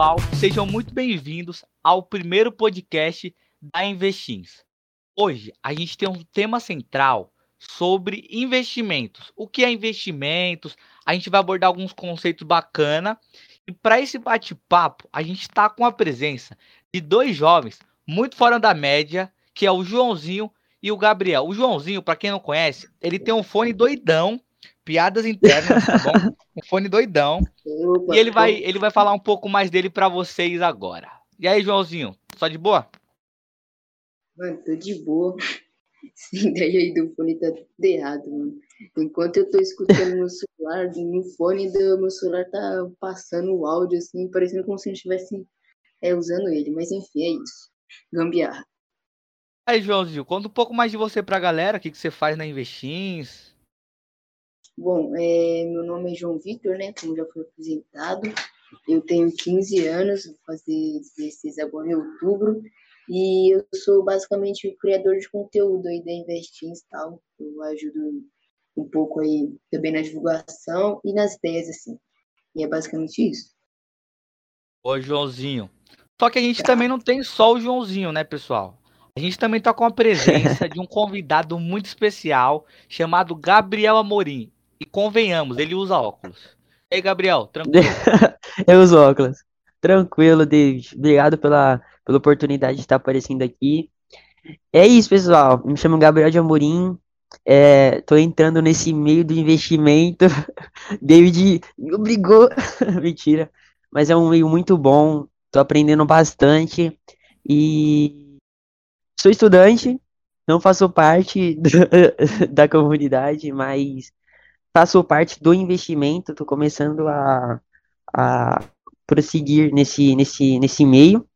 Pessoal, sejam muito bem-vindos ao primeiro podcast da Investins. Hoje a gente tem um tema central sobre investimentos. O que é investimentos? A gente vai abordar alguns conceitos bacana. E para esse bate-papo, a gente está com a presença de dois jovens muito fora da média, que é o Joãozinho e o Gabriel. O Joãozinho, para quem não conhece, ele tem um fone doidão, piadas internas, tá bom? Um fone doidão. Opa, e ele vai, ele vai falar um pouco mais dele para vocês agora. E aí, Joãozinho, só de boa? Mano, tô de boa. Essa ideia aí do fone tá tudo errado, mano. Enquanto eu tô escutando meu celular, no fone do meu celular tá passando o áudio, assim, parecendo como se gente estivesse é, usando ele. Mas enfim, é isso. Gambiarra. Aí, Joãozinho, conta um pouco mais de você pra galera, o que, que você faz na Investins. Bom, é, meu nome é João Vitor, né? Como já foi apresentado. Eu tenho 15 anos, vou fazer 16 agora em outubro. E eu sou basicamente o criador de conteúdo aí da Investins e tal. Eu ajudo um pouco aí também na divulgação e nas ideias, assim. E é basicamente isso. Ô, Joãozinho. Só que a gente também não tem só o Joãozinho, né, pessoal? A gente também tá com a presença de um convidado muito especial chamado Gabriel Amorim. E convenhamos, ele usa óculos. E aí, Gabriel, tranquilo? eu uso óculos. Tranquilo, David. Obrigado pela pela oportunidade de estar aparecendo aqui. É isso, pessoal. Me chamo Gabriel de Amorim. É, tô entrando nesse meio do investimento. David me obrigou. Mentira. Mas é um meio muito bom. Tô aprendendo bastante. E sou estudante. Não faço parte da comunidade, mas faço parte do investimento. Tô começando a, a prosseguir nesse, nesse, nesse meio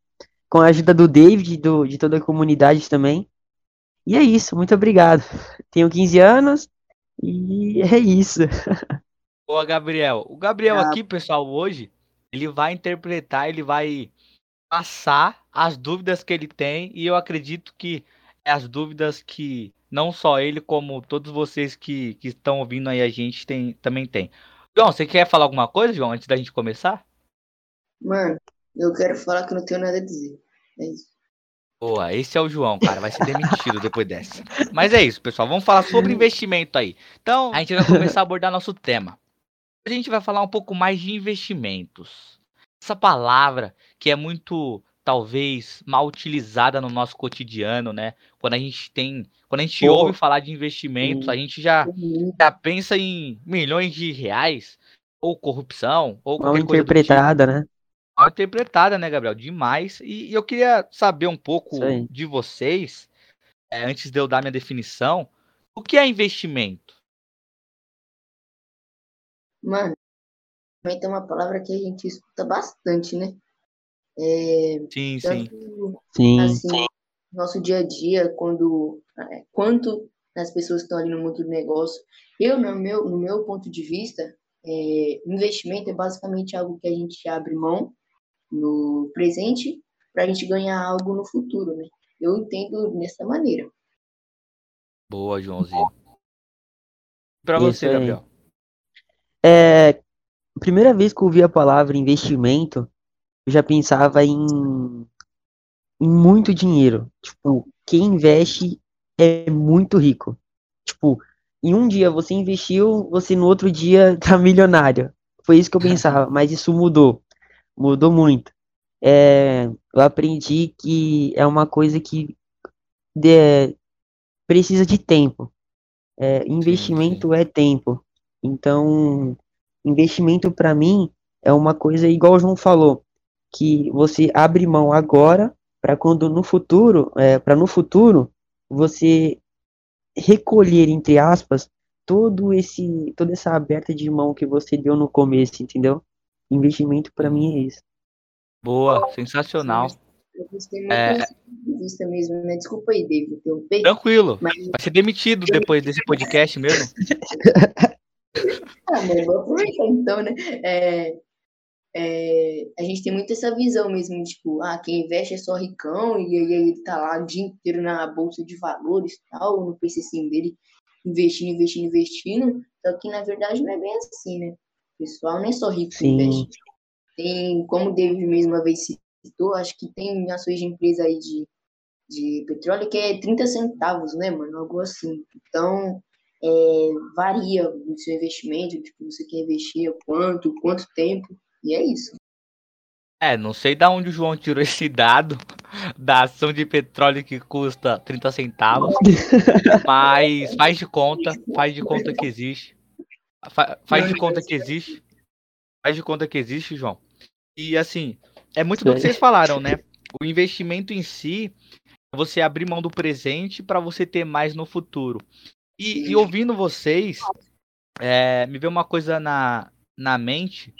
com a ajuda do David, do, de toda a comunidade também. E é isso, muito obrigado. Tenho 15 anos e é isso. Boa, Gabriel. O Gabriel ah. aqui, pessoal, hoje, ele vai interpretar, ele vai passar as dúvidas que ele tem e eu acredito que é as dúvidas que não só ele, como todos vocês que, que estão ouvindo aí a gente tem, também tem. João, você quer falar alguma coisa, João, antes da gente começar? Mano, eu quero falar que não tenho nada a dizer. É isso. Boa, esse é o João, cara. Vai ser demitido depois dessa. Mas é isso, pessoal. Vamos falar sobre investimento aí. Então, a gente vai começar a abordar nosso tema. A gente vai falar um pouco mais de investimentos. Essa palavra que é muito, talvez, mal utilizada no nosso cotidiano, né? Quando a gente tem. Quando a gente Pô. ouve falar de investimentos, a gente já, já pensa em milhões de reais, ou corrupção, ou Mal qualquer interpretada, coisa. tipo. né? mal interpretada, né, Gabriel? Demais. E, e eu queria saber um pouco de vocês, é, antes de eu dar minha definição, o que é investimento? Mano, investimento é uma palavra que a gente escuta bastante, né? É, sim, sim. sim. Assim, sim. Nosso dia a dia, quando é, quanto as pessoas que estão ali no mundo do negócio. Eu, no meu, no meu ponto de vista, é, investimento é basicamente algo que a gente abre mão no presente para a gente ganhar algo no futuro, né? Eu entendo dessa maneira. Boa, Joãozinho. Para você, Gabriel. É, primeira vez que eu ouvi a palavra investimento, eu já pensava em, em muito dinheiro. Tipo, quem investe é muito rico. Tipo, em um dia você investiu, você no outro dia tá milionário. Foi isso que eu pensava, mas isso mudou mudou muito. É, eu aprendi que é uma coisa que de, precisa de tempo. É, investimento sim, sim. é tempo. Então, investimento para mim é uma coisa igual o João falou, que você abre mão agora para quando no futuro, é, para no futuro você recolher entre aspas todo esse toda essa aberta de mão que você deu no começo, entendeu? Investimento para mim é isso. Boa, sensacional. Eu gostei muito é... vista mesmo, né? Desculpa aí, David. Tranquilo. Mas... Vai ser demitido depois desse podcast mesmo. ah, mano, vou aproveitar então, né? É, é, a gente tem muito essa visão mesmo, tipo, ah, quem investe é só ricão, e aí ele tá lá o dia inteiro na bolsa de valores tal, no PCC dele, investindo, investindo, investindo. Só que na verdade não é bem assim, né? pessoal nem é só rico Sim. investe. tem, como o David mesmo uma vez citou, acho que tem ações de empresa aí de, de petróleo que é 30 centavos, né, mano? Algo assim. Então, é, varia o seu investimento, tipo, você quer investir quanto, quanto tempo, e é isso. É, não sei da onde o João tirou esse dado da ação de petróleo que custa 30 centavos, mas faz de conta, faz de conta que existe. Fa faz de conta que existe. Faz de conta que existe, João. E assim, é muito do que vocês falaram, né? O investimento em si é você abrir mão do presente para você ter mais no futuro. E, e ouvindo vocês, é, me veio uma coisa na, na mente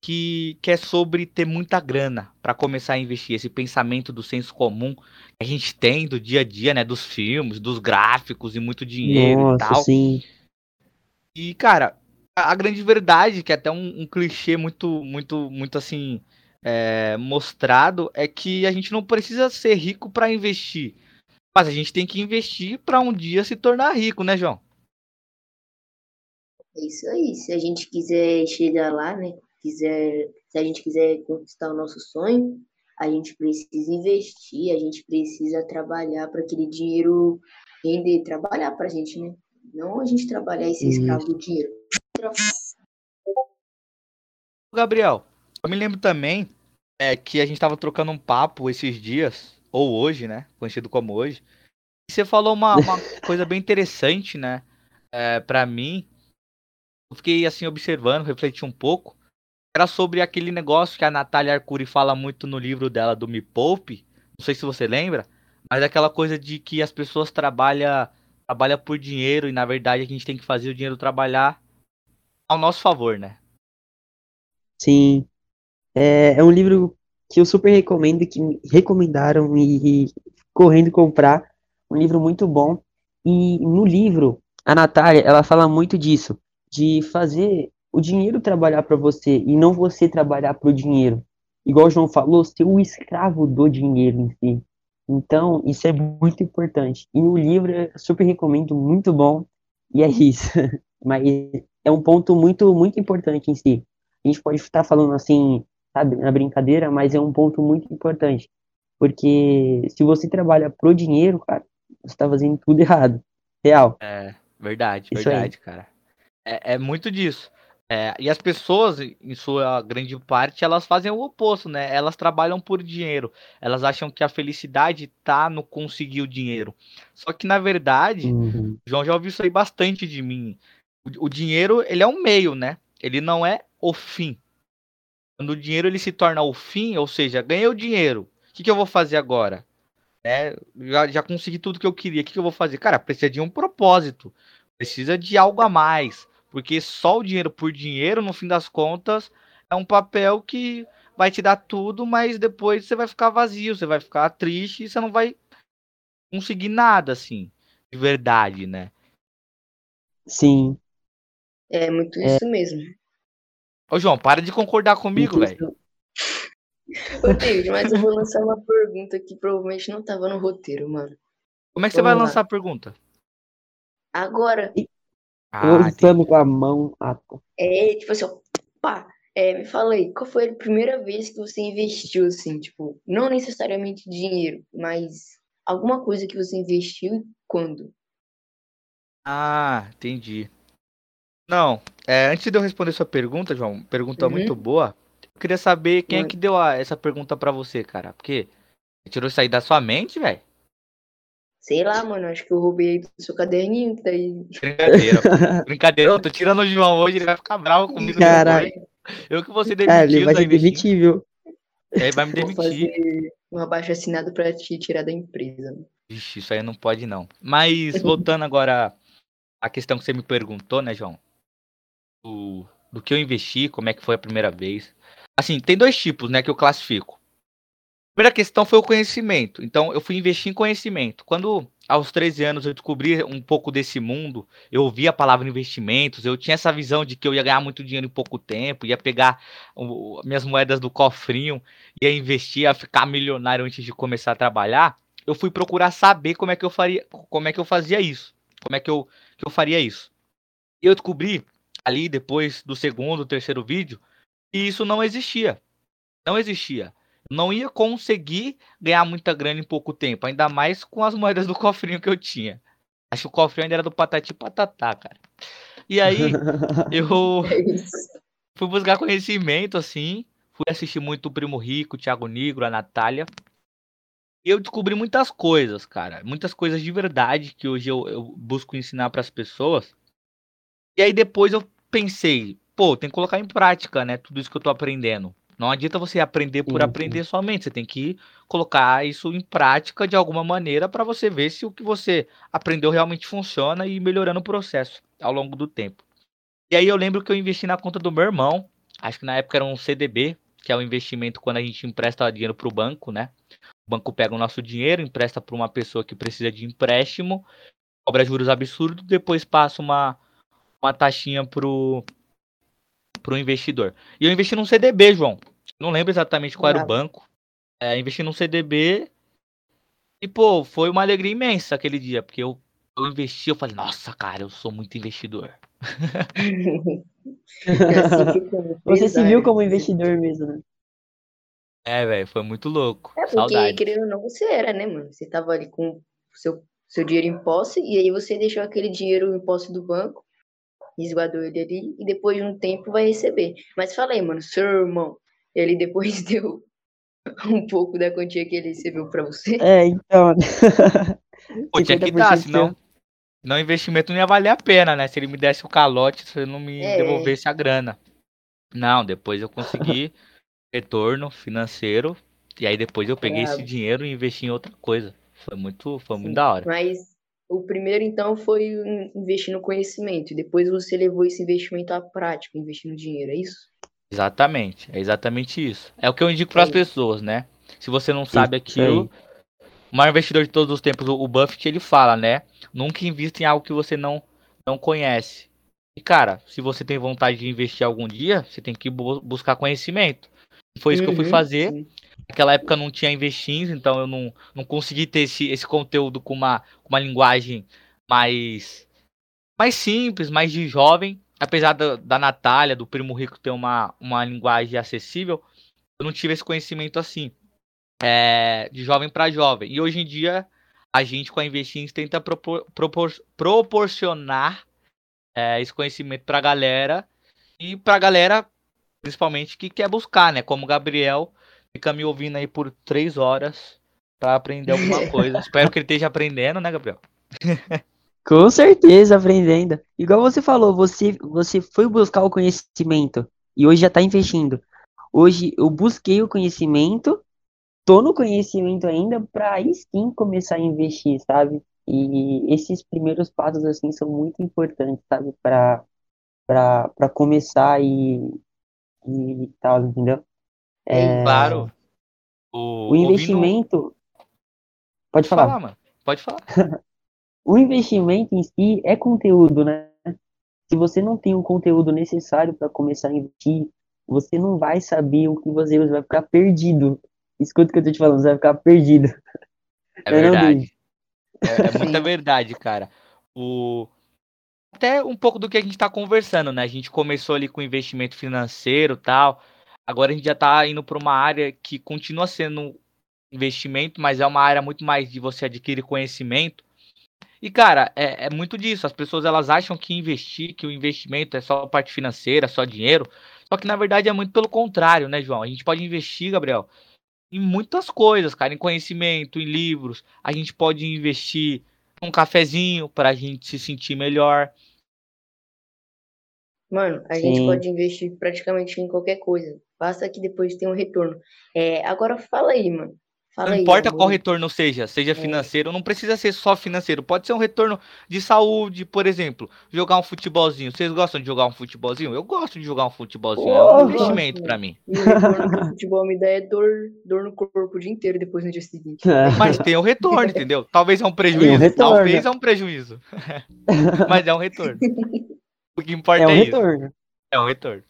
que, que é sobre ter muita grana para começar a investir. Esse pensamento do senso comum que a gente tem do dia a dia, né? Dos filmes, dos gráficos e muito dinheiro Nossa, e tal. Sim. E, cara, a, a grande verdade, que é até um, um clichê muito, muito, muito assim, é, mostrado, é que a gente não precisa ser rico para investir. Mas a gente tem que investir para um dia se tornar rico, né, João? É isso aí. Se a gente quiser chegar lá, né? Quiser, se a gente quiser conquistar o nosso sonho, a gente precisa investir, a gente precisa trabalhar para aquele dinheiro render, trabalhar para a gente, né? Não a gente trabalhar e ser escravo do dinheiro. Gabriel, eu me lembro também é, que a gente estava trocando um papo esses dias ou hoje, né? Conhecido como hoje. E você falou uma, uma coisa bem interessante, né? É, para mim, eu fiquei assim observando, refleti um pouco. Era sobre aquele negócio que a Natália Arcuri fala muito no livro dela do Me Poupe. Não sei se você lembra, mas aquela coisa de que as pessoas trabalham trabalha por dinheiro e na verdade a gente tem que fazer o dinheiro trabalhar ao nosso favor, né? Sim. É, é um livro que eu super recomendo, que recomendaram e, e correndo comprar. Um livro muito bom. E no livro, a Natália, ela fala muito disso, de fazer o dinheiro trabalhar para você e não você trabalhar para o dinheiro. Igual o João falou, ser o escravo do dinheiro em si. Então, isso é muito importante. E o livro eu super recomendo, muito bom. E é isso. Mas é um ponto muito, muito importante em si. A gente pode estar falando assim, sabe, na brincadeira, mas é um ponto muito importante. Porque se você trabalha pro dinheiro, cara, você tá fazendo tudo errado. Real. É, verdade, Isso verdade, aí. cara. É, é muito disso. É, e as pessoas, em sua grande parte, elas fazem o oposto, né? Elas trabalham por dinheiro. Elas acham que a felicidade tá no conseguir o dinheiro. Só que, na verdade, uhum. João já ouviu isso aí bastante de mim. O, o dinheiro, ele é um meio, né? Ele não é o fim. Quando o dinheiro ele se torna o fim, ou seja, ganhei o dinheiro, o que, que eu vou fazer agora? É, já, já consegui tudo que eu queria, o que, que eu vou fazer? Cara, precisa de um propósito, precisa de algo a mais, porque só o dinheiro por dinheiro, no fim das contas, é um papel que vai te dar tudo, mas depois você vai ficar vazio, você vai ficar triste e você não vai conseguir nada, assim, de verdade, né? Sim. É muito é. isso mesmo. Ô, João, para de concordar comigo, velho. Ô, David, mas eu vou lançar uma pergunta que provavelmente não tava no roteiro, mano. Como é que você vai lançar a pergunta? Agora. Ah, Lançando com a mão. Ah, é, tipo assim, ó, pá. É, me fala aí, qual foi a primeira vez que você investiu, assim, tipo, não necessariamente dinheiro, mas alguma coisa que você investiu e quando? Ah, entendi. Não, é, antes de eu responder sua pergunta, João, pergunta uhum. muito boa. Eu queria saber quem é que deu a, essa pergunta para você, cara. Porque você tirou isso aí da sua mente, velho? Sei lá, mano. Acho que eu roubei do seu caderninho que tá aí. Brincadeira. Brincadeira. Eu tô tirando o João hoje, ele vai ficar bravo comigo. Caralho. Eu que vou ser demitido. É, ele vai ser demitir, viu? Ele vai me demitir. um abaixo assinado pra te tirar da empresa. Vixe, isso aí não pode não. Mas voltando agora à questão que você me perguntou, né, João? do, do que eu investi, como é que foi a primeira vez. Assim, tem dois tipos, né, que eu classifico. Primeira questão foi o conhecimento. Então, eu fui investir em conhecimento. Quando, aos 13 anos, eu descobri um pouco desse mundo, eu ouvi a palavra investimentos, eu tinha essa visão de que eu ia ganhar muito dinheiro em pouco tempo, ia pegar o, minhas moedas do cofrinho, ia investir, ia ficar milionário antes de começar a trabalhar. Eu fui procurar saber como é que eu faria, como é que eu fazia isso, como é que eu, que eu faria isso. E eu descobri ali depois do segundo, terceiro vídeo, e isso não existia. Não existia. Não ia conseguir ganhar muita grana em pouco tempo, ainda mais com as moedas do cofrinho que eu tinha. Acho que o cofrinho ainda era do Patati Patatá, cara. E aí, eu É fui buscar conhecimento, assim. Fui assistir muito o Primo Rico, o Thiago Negro, a Natália. E eu descobri muitas coisas, cara. Muitas coisas de verdade que hoje eu, eu busco ensinar para as pessoas. E aí depois eu pensei, pô, tem que colocar em prática, né? Tudo isso que eu tô aprendendo. Não adianta você aprender por Sim, aprender somente. Você tem que colocar isso em prática de alguma maneira para você ver se o que você aprendeu realmente funciona e ir melhorando o processo ao longo do tempo. E aí eu lembro que eu investi na conta do meu irmão. Acho que na época era um CDB, que é um investimento quando a gente empresta dinheiro para o banco, né? O banco pega o nosso dinheiro, empresta para uma pessoa que precisa de empréstimo, cobra juros absurdos, depois passa uma, uma taxinha pro, pro investidor. E eu investi num CDB, João. Não lembro exatamente qual era o banco. É, investi num CDB e, pô, foi uma alegria imensa aquele dia, porque eu, eu investi, eu falei, nossa, cara, eu sou muito investidor. É assim Você se viu como investidor mesmo, né? É, velho, foi muito louco. É porque, Saudade. querendo ou não, você era, né, mano? Você tava ali com o seu, seu dinheiro em posse, e aí você deixou aquele dinheiro em posse do banco, resguardou ele ali, e depois de um tempo vai receber. Mas fala aí, mano, seu irmão, ele depois deu um pouco da quantia que ele recebeu pra você? É, então. Pô, tinha que dar, 50% senão. Senão o investimento não ia valer a pena, né? Se ele me desse o calote, se ele não me É. devolvesse a grana. Não, depois eu consegui retorno financeiro. E aí depois eu peguei esse dinheiro e investi em outra coisa. Foi muito, foi muito da hora. Mas o primeiro, então, foi investir no conhecimento, e depois você levou esse investimento à prática, investindo dinheiro, é isso? Exatamente, é exatamente isso. É o que eu indico para as pessoas, né? Se você não sabe aquilo, o maior investidor de todos os tempos, o Buffett, ele fala, né? Nunca invista em algo que você não, não conhece. E, cara, se você tem vontade de investir algum dia, você tem que bu- buscar conhecimento. Foi isso que eu fui Uhum, fazer. sim. Naquela época não tinha investins, então eu não, não consegui ter esse, esse conteúdo com uma, com uma linguagem mais, mais simples, mais de jovem. Apesar da, da Natália, do Primo Rico ter uma, uma linguagem acessível, eu não tive esse conhecimento assim, é, de jovem para jovem. E hoje em dia, a gente com a Investins tenta propor- propor- proporcionar é, esse conhecimento para a galera e para a galera, principalmente, que quer buscar, né? Como o Gabriel fica me ouvindo aí por três horas para aprender alguma coisa. Espero que ele esteja aprendendo, né, Gabriel? Com certeza, aprendendo. Igual você falou, você, você foi buscar o conhecimento e hoje já tá investindo. Hoje eu busquei o conhecimento, tô no conhecimento ainda para aí sim começar a investir, sabe? E esses primeiros passos assim são muito importantes, sabe? Para para para começar e e tal, entendeu? É, Claro. O, o ouvindo- investimento Pode Pode falar. falar, mano. Pode falar. O investimento em si é conteúdo, né? Se você não tem o conteúdo necessário para começar a investir, você não vai saber o que você você vai ficar perdido. Escuta o que eu tô te falando, você vai ficar perdido. É Eu não verdade. É, é muita verdade, cara. O... Até um pouco do que a gente tá conversando, né? A gente começou ali com investimento financeiro e tal. Agora a gente já tá indo para uma área que continua sendo investimento, mas é uma área muito mais de você adquirir conhecimento. E, cara, é, é muito disso. As pessoas elas acham que investir, que o investimento é só parte financeira, só dinheiro. Só que na verdade é muito pelo contrário, né, João? A gente pode investir, Gabriel, em muitas coisas, cara, em conhecimento, em livros. A gente pode investir num cafezinho para a gente se sentir melhor. Mano, a gente Sim. pode investir praticamente em qualquer coisa. Basta que depois tenha um retorno. É, agora fala aí, mano. Fala Não aí, importa amor. qual retorno seja, seja financeiro, não precisa ser só financeiro, pode ser um retorno de saúde, por exemplo, jogar um futebolzinho. Vocês gostam de jogar um futebolzinho? Eu gosto de jogar um futebolzinho, é um investimento pra mim. E o retorno que o futebol me dá é dor, dor no corpo o dia inteiro depois no dia seguinte. Mas tem o retorno, entendeu? Talvez é um prejuízo, retorno. talvez é um prejuízo. Mas é um retorno. O que importa É um é, isso. retorno. É um retorno.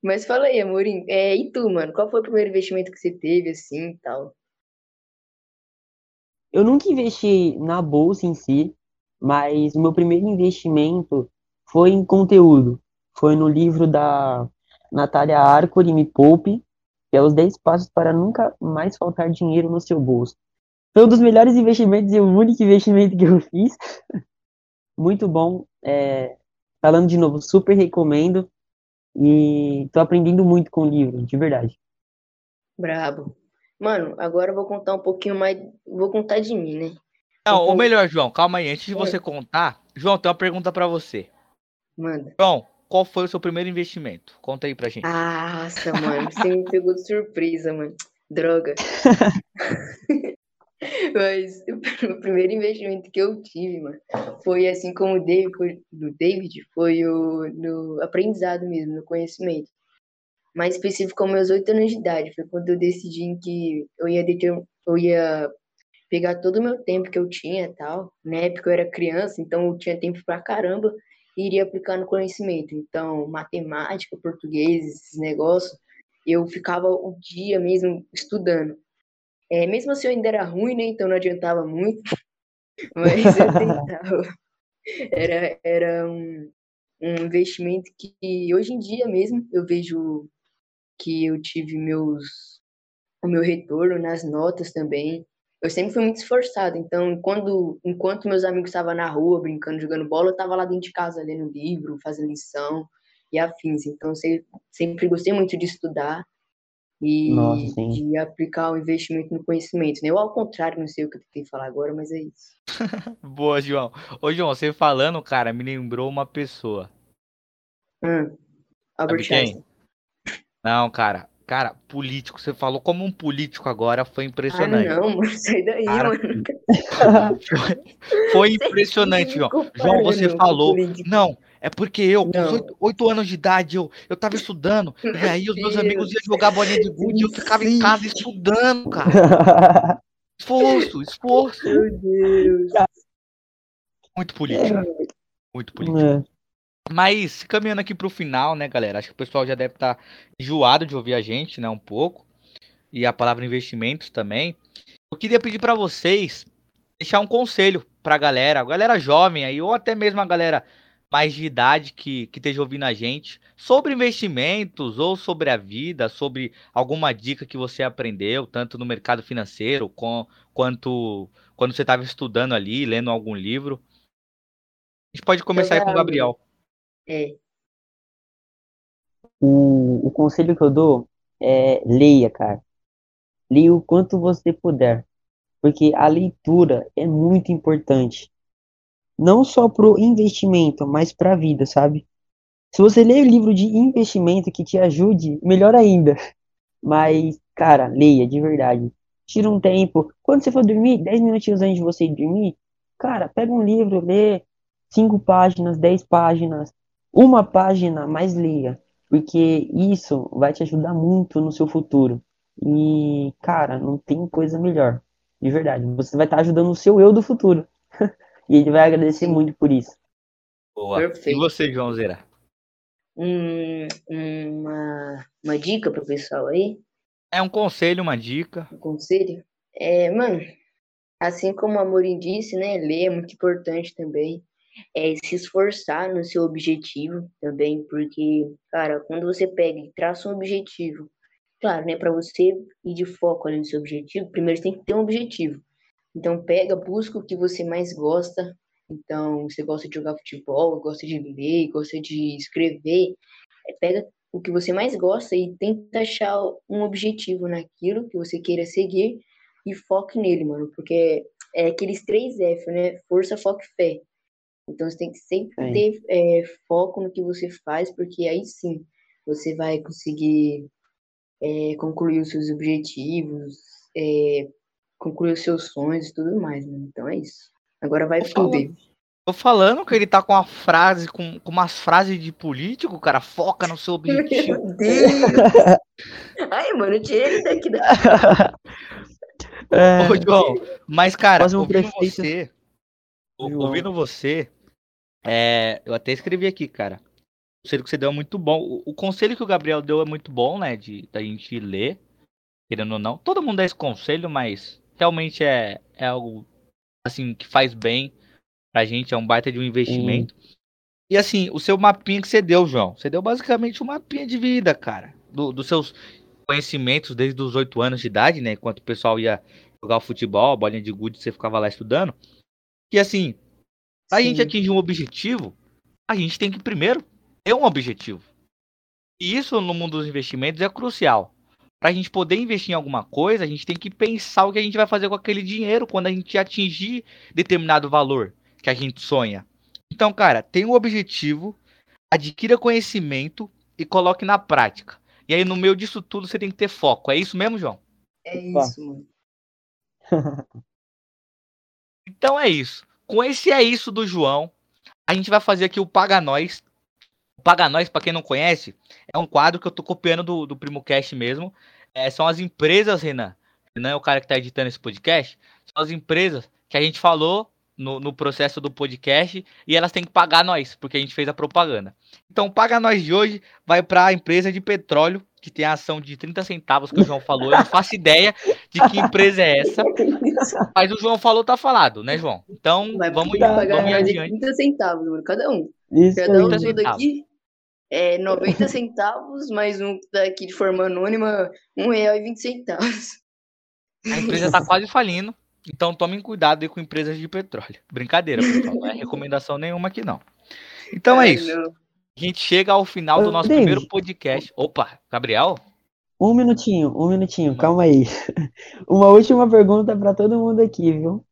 Mas fala aí, amorim. É, e tu, mano? Qual foi o primeiro investimento que você teve, assim, e tal? Eu nunca investi na bolsa em si, mas o meu primeiro investimento foi em conteúdo. Foi no livro da Natália Arcuri, Me Poupe. que é os 10 passos para nunca mais faltar dinheiro no seu bolso. Foi um dos melhores investimentos e o único investimento que eu fiz. Muito bom. É, falando de novo, super recomendo. E tô aprendendo muito com o livro, de verdade. Brabo. Mano, agora eu vou contar um pouquinho mais. Vou contar de mim, né? Não, ou melhor, João, calma aí. Antes de você contar, João, tem uma pergunta para você. Manda. João, qual foi o seu primeiro investimento? Conta aí pra gente. Nossa, mano, você me pegou de surpresa, mano. Droga. Mas o primeiro investimento que eu tive, mano, foi assim como o David, foi, do David, foi o no aprendizado mesmo, no conhecimento. Mais específico, aos meus oito anos de idade, foi quando eu decidi que eu ia, eu ia pegar todo o meu tempo que eu tinha tal. Na época eu era criança, então eu tinha tempo pra caramba e iria aplicar no conhecimento. Então, matemática, português, esses negócios, eu ficava o dia mesmo estudando. É, mesmo assim, eu ainda era ruim, né? Então não adiantava muito. Mas eu tentava. Era, era um, um investimento que hoje em dia mesmo eu vejo que eu tive meus o meu retorno nas notas também. Eu sempre fui muito esforçado, então quando enquanto meus amigos estavam na rua brincando, jogando bola, eu estava lá dentro de casa lendo livro, fazendo lição e afins. Então sempre, sempre gostei muito de estudar e Nossa, de aplicar o investimento no conhecimento. Né? Eu, ao contrário, não sei o que eu tentei falar agora, mas é isso. Boa, João. Ô, João, você falando, cara, me lembrou uma pessoa. Hum, Albert? Einstein. Não, cara. Cara, político. Você falou como um político agora, foi Ah, impressionante. não, mano, sai daí, Cara, mano. Foi impressionante, João. João, você falou. Não, é porque eu, com oito, oito anos de idade, eu, eu tava estudando, e aí os meus Deus. amigos iam jogar bolinha de gude e eu ficava em casa estudando, cara. Esforço, esforço. Meu Deus. Muito político. Muito político. É. Mas caminhando aqui pro final, né, galera? Acho que o pessoal já deve estar enjoado de ouvir a gente, né, um pouco. E a palavra investimentos também. Eu queria pedir pra vocês deixar um conselho pra galera, a galera jovem aí, ou até mesmo a galera mais de idade que, que esteja ouvindo a gente, sobre investimentos, ou sobre a vida, sobre alguma dica que você aprendeu, tanto no mercado financeiro, com, quanto quando você estava estudando ali, lendo algum livro. A gente pode começar aí com o. Gabriel. É, O, o conselho que eu dou é leia, cara. Leia o quanto você puder. Porque a leitura é muito importante. Não só pro investimento, mas pra vida, sabe? Se você ler livro de investimento que te ajude, melhor ainda. Mas, cara, leia, de verdade. Tira um tempo. Quando você for dormir, 10 minutinhos antes de você ir dormir, cara, pega um livro, lê 5 páginas, 10 páginas, uma página, mas leia. Porque isso vai te ajudar muito no seu futuro. E, cara, não tem coisa melhor. De verdade. Você vai estar ajudando o seu eu do futuro. E ele vai agradecer muito por isso. Boa. E Perfeito. você, João Zera? um, uma, uma dica pro pessoal aí, É um conselho, uma dica. um conselho. É, mano, assim como a Amorim disse, né, ler é muito importante também. É se esforçar no seu objetivo também, porque, cara, quando você pega e traça um objetivo, claro, né, para você ir de foco ali no seu objetivo, primeiro você tem que ter um objetivo. Então pega, busca o que você mais gosta. Então, você gosta de jogar futebol, gosta de ler, gosta de escrever, é, pega o que você mais gosta e tenta achar um objetivo naquilo que você queira seguir e foque nele, mano, porque é aqueles três F, né? Força, foco e fé. Então você tem que sempre Sim. ter é, foco no que você faz, porque aí sim você vai conseguir é, concluir os seus objetivos, concluir os seus sonhos e tudo mais, mano. Então é isso. Agora vai pro. David. Tô falando que ele tá com uma frase, com, com umas frases de político, cara. Foca no seu objetivo. Meu Deus! Ai, mano, tirei ele daqui da. É, Ô, João, mas, cara, um ouvindo você, João. ouvindo você, é, eu até escrevi aqui, cara. O conselho que você deu é muito bom. O, o conselho que o Gabriel deu é muito bom, né? De da gente ler, querendo ou não. Todo mundo dá esse conselho, mas realmente é, é algo assim que faz bem pra gente, é um baita de um investimento. E assim, o seu mapinha que você deu, João, você deu basicamente um mapinha de vida, cara. Do, dos seus conhecimentos desde os oito anos de idade, né? Enquanto o pessoal ia jogar futebol, bolinha de gude, você ficava lá estudando. Que assim, a gente atingir um objetivo, a gente tem que primeiro ter um objetivo. E isso no mundo dos investimentos é crucial. Para a gente poder investir em alguma coisa, a gente tem que pensar o que a gente vai fazer com aquele dinheiro quando a gente atingir determinado valor que a gente sonha. Então, cara, tem um objetivo, adquira conhecimento e coloque na prática. E aí, no meio disso tudo, você tem que ter foco. É isso mesmo, João? É isso, mano. então é isso. Com esse é isso do João, a gente vai fazer aqui o Paga Nós. O Paga Nós, pra quem não conhece, é um quadro que eu tô copiando do, do Primo Cast mesmo. É, são as empresas, Renan. Renan é o cara que tá editando esse podcast. São as empresas que a gente falou no, no, processo do podcast e elas têm que pagar nós, porque a gente fez a propaganda. Então, paga nós de hoje vai para a empresa de petróleo, que tem a ação de 30 centavos que o João falou. Eu não faço ideia de que empresa é essa. Mas o João falou, tá falado, né, João? Então, Vai vamos, pagar vamos ir de adiante. 30 centavos, mano, cada um. Isso Cada um aí. 30 tudo centavos. aqui é 90 centavos, mais um que tá aqui de forma anônima, um real e 20 centavos. A empresa tá quase falindo. Então tomem cuidado aí com empresas de petróleo. Brincadeira, pessoal. Não é recomendação nenhuma aqui, não. Então é isso. não. A gente chega ao final do nosso David. primeiro podcast. Opa, Gabriel? Um minutinho, um minutinho, calma aí. Uma última pergunta para todo mundo aqui, viu?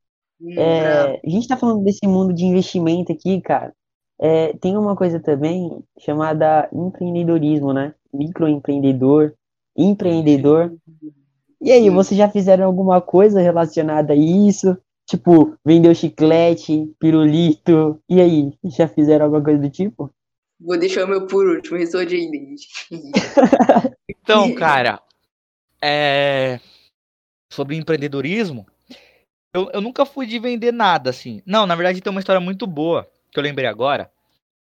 Hum, É, a gente tá falando desse mundo de investimento aqui, cara. É, tem uma coisa também chamada empreendedorismo, né? Microempreendedor, empreendedor. E aí, Sim. vocês já fizeram alguma coisa relacionada a isso? Tipo, vendeu chiclete, pirulito. E aí, já fizeram alguma coisa do tipo? Vou deixar o meu por último, responde aí, David. Então, cara, é... sobre empreendedorismo, eu, eu nunca fui de vender nada, assim. Não, na verdade tem uma história muito boa que eu lembrei agora.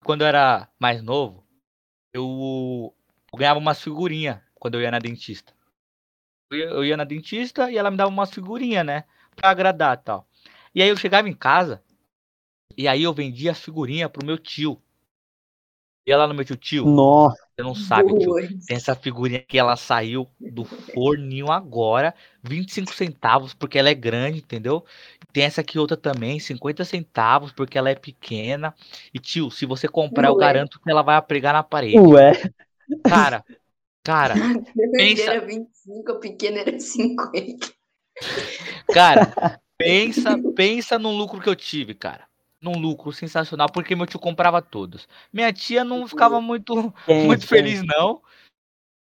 Quando eu era mais novo, eu, eu ganhava umas figurinhas quando eu ia na dentista. Eu ia, na dentista e ela me dava umas figurinhas, né? Pra agradar e tal. E aí eu chegava em casa e aí eu vendia as figurinhas pro meu tio. Ia lá no meu tio, tio, Nossa, você não sabe, tio. Boa. Tem essa figurinha que ela saiu do forninho agora, 25 centavos porque ela é grande, entendeu? Tem essa aqui outra também, 50 centavos porque ela é pequena. E tio, se você comprar, eu Ué. garanto que ela vai pregar na parede. ué. Cara, cara, Grande Pensa- era 25, a pequena era 50. cara, pensa, pensa no lucro que eu tive, cara. Num lucro sensacional, porque meu tio comprava todos. Minha tia não ficava muito muito feliz, não.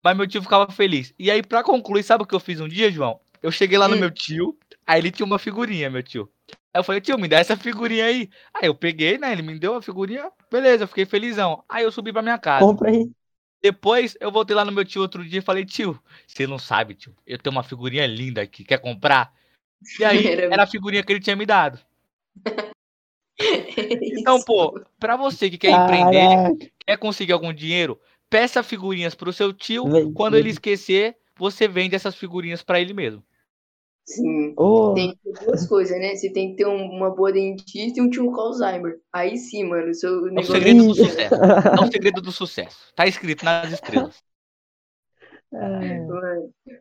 Mas meu tio ficava feliz. E aí, pra concluir, sabe o que eu fiz um dia, João? Eu cheguei lá no Hum. meu tio, aí ele tinha uma figurinha, meu tio. Aí eu falei, tio, me dá essa figurinha aí. Aí eu peguei, né? Ele me deu a figurinha, beleza, eu fiquei felizão. Aí eu subi pra minha casa. Compra aí. Depois eu voltei lá no meu tio outro dia e falei, tio, você não sabe, tio, eu tenho uma figurinha linda aqui, quer comprar? E aí, era a figurinha que ele tinha me dado. Então, pô, pra você que quer empreender, Caraca. quer conseguir algum dinheiro, peça figurinhas pro seu tio. Vem, Quando vem. ele esquecer, você vende essas figurinhas pra ele mesmo. Sim. Ô, Tem duas coisas, né? Você tem que ter um- uma boa dentista e um tio com Alzheimer. Aí sim, mano, o seu É o negócio. segredo do Isso. sucesso. É o segredo do sucesso. Tá escrito nas estrelas. é,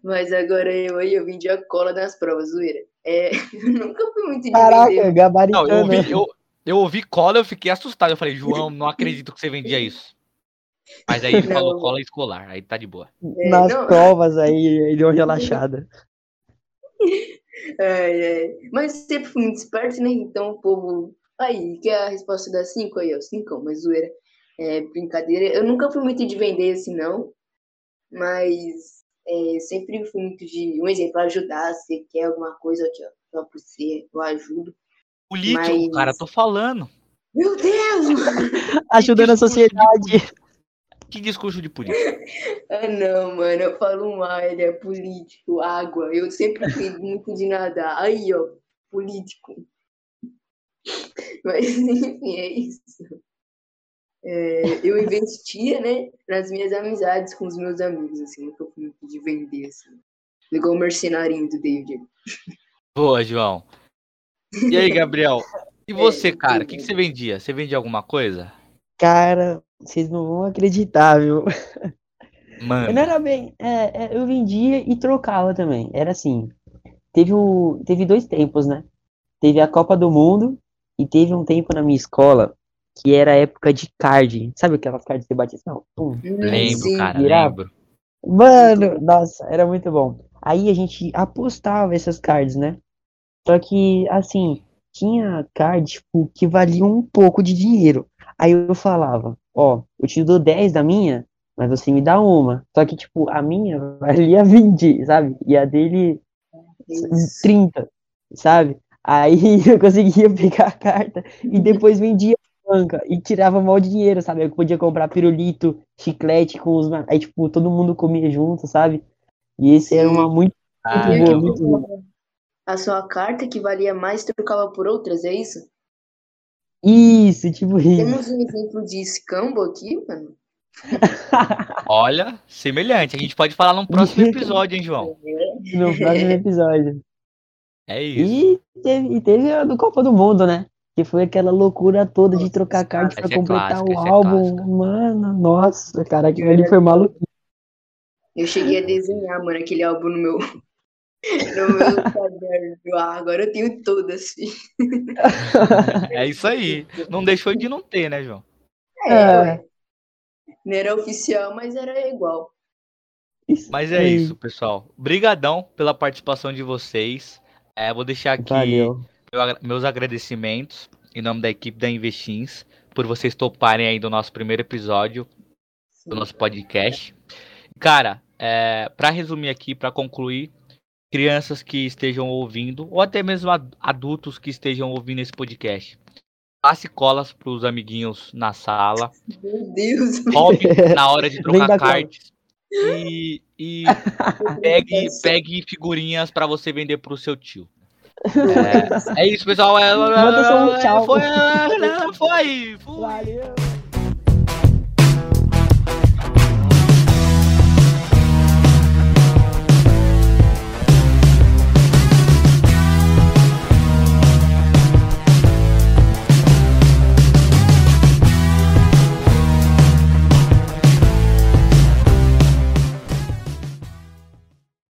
Mas agora eu aí, eu vendi a cola nas provas, zoeira. É, eu nunca fui muito de Caraca, vender. Não, eu gabaritando. ouvi, eu, eu ouvi cola, eu fiquei assustado. Eu falei, João, não acredito que você vendia isso. Mas aí ele Não. falou cola escolar, aí tá de boa. É, Nas não, provas aí, ele deu uma relaxada. ai, ai. Mas sempre fui muito esperto, né? Então o povo. Aí, que é a resposta da 5 aí, ó. 5, mas zoeira. É brincadeira. Eu nunca fui muito de vender assim, não. Mas é, sempre fui muito de. Um exemplo, ajudar. Se você quer alguma coisa aqui, ó. Só pra você, eu ajudo. Político, Mas- cara, tô falando. Meu Deus! Ajudando a sociedade. Que discurso de político. Ah, não, mano, eu falo mal, ele é político, água. Eu sempre fui muito de nadar. Aí, ó, político. Mas, enfim, é isso. É, eu investia, né, nas minhas amizades com os meus amigos, assim, nunca fui muito de vender, assim. Igual o mercenarinho do David. Boa, João. E aí, Gabriel? E você, É, cara? O que, que você vendia? Você vendia alguma coisa? Cara, vocês não vão acreditar, viu? Mano. Não era bem. é, é, eu vendia e trocava também. Era assim. Teve, o, teve dois tempos, né? Teve a Copa do Mundo e teve um tempo na minha escola que era a época de card. Sabe aquelas cards que você bate assim? Não, pum. Lembro, Sim. cara, virava. lembro. Mano, nossa, era muito bom. Aí a gente apostava essas cards, né? Só que, assim, tinha cards, tipo, que valiam um pouco de dinheiro. Aí eu falava, ó, eu te dou 10 da minha, mas você me dá uma. Só que, tipo, a minha valia 20, sabe? E a dele Isso. 30, sabe? Aí eu conseguia pegar a carta e depois vendia na banca e tirava mal dinheiro, sabe? Eu podia comprar pirulito, chiclete com os. Aí, tipo, todo mundo comia junto, sabe? E esse era uma muito, Ah, muito boa, muito boa. A sua carta que valia mais trocava por outras, é isso? Isso, tipo isso. Temos um exemplo de escambo aqui, mano. olha, semelhante. A gente pode falar num próximo episódio, hein, João? No próximo episódio. É isso. E teve, e teve a do Copa do Mundo, né? Que foi aquela loucura toda de Nossa, trocar card pra é completar clássico, o esse é álbum. clássico. Mano, nossa, cara, aquilo ali foi maluco. Eu cheguei a desenhar, mano, aquele álbum no meu, no meu caderno. Ah, agora eu tenho todas, filho. É isso aí. Não deixou de não ter, né, João? É, É. Não era oficial, mas era igual. Mas é isso, pessoal. Brigadão pela participação de vocês. É, vou deixar aqui Valeu. meus agradecimentos em nome da equipe da Investins por vocês toparem aí do nosso primeiro episódio do nosso podcast. Cara, é, para resumir aqui, para concluir, crianças que estejam ouvindo, ou até mesmo ad- adultos que estejam ouvindo esse podcast, passe colas para os amiguinhos na sala, Meu Deus. roube na hora de trocar cards e, e pegue, pegue figurinhas para você vender pro seu tio. É, é isso, pessoal. É, Manda só um tchau. Foi, foi, foi. Valeu.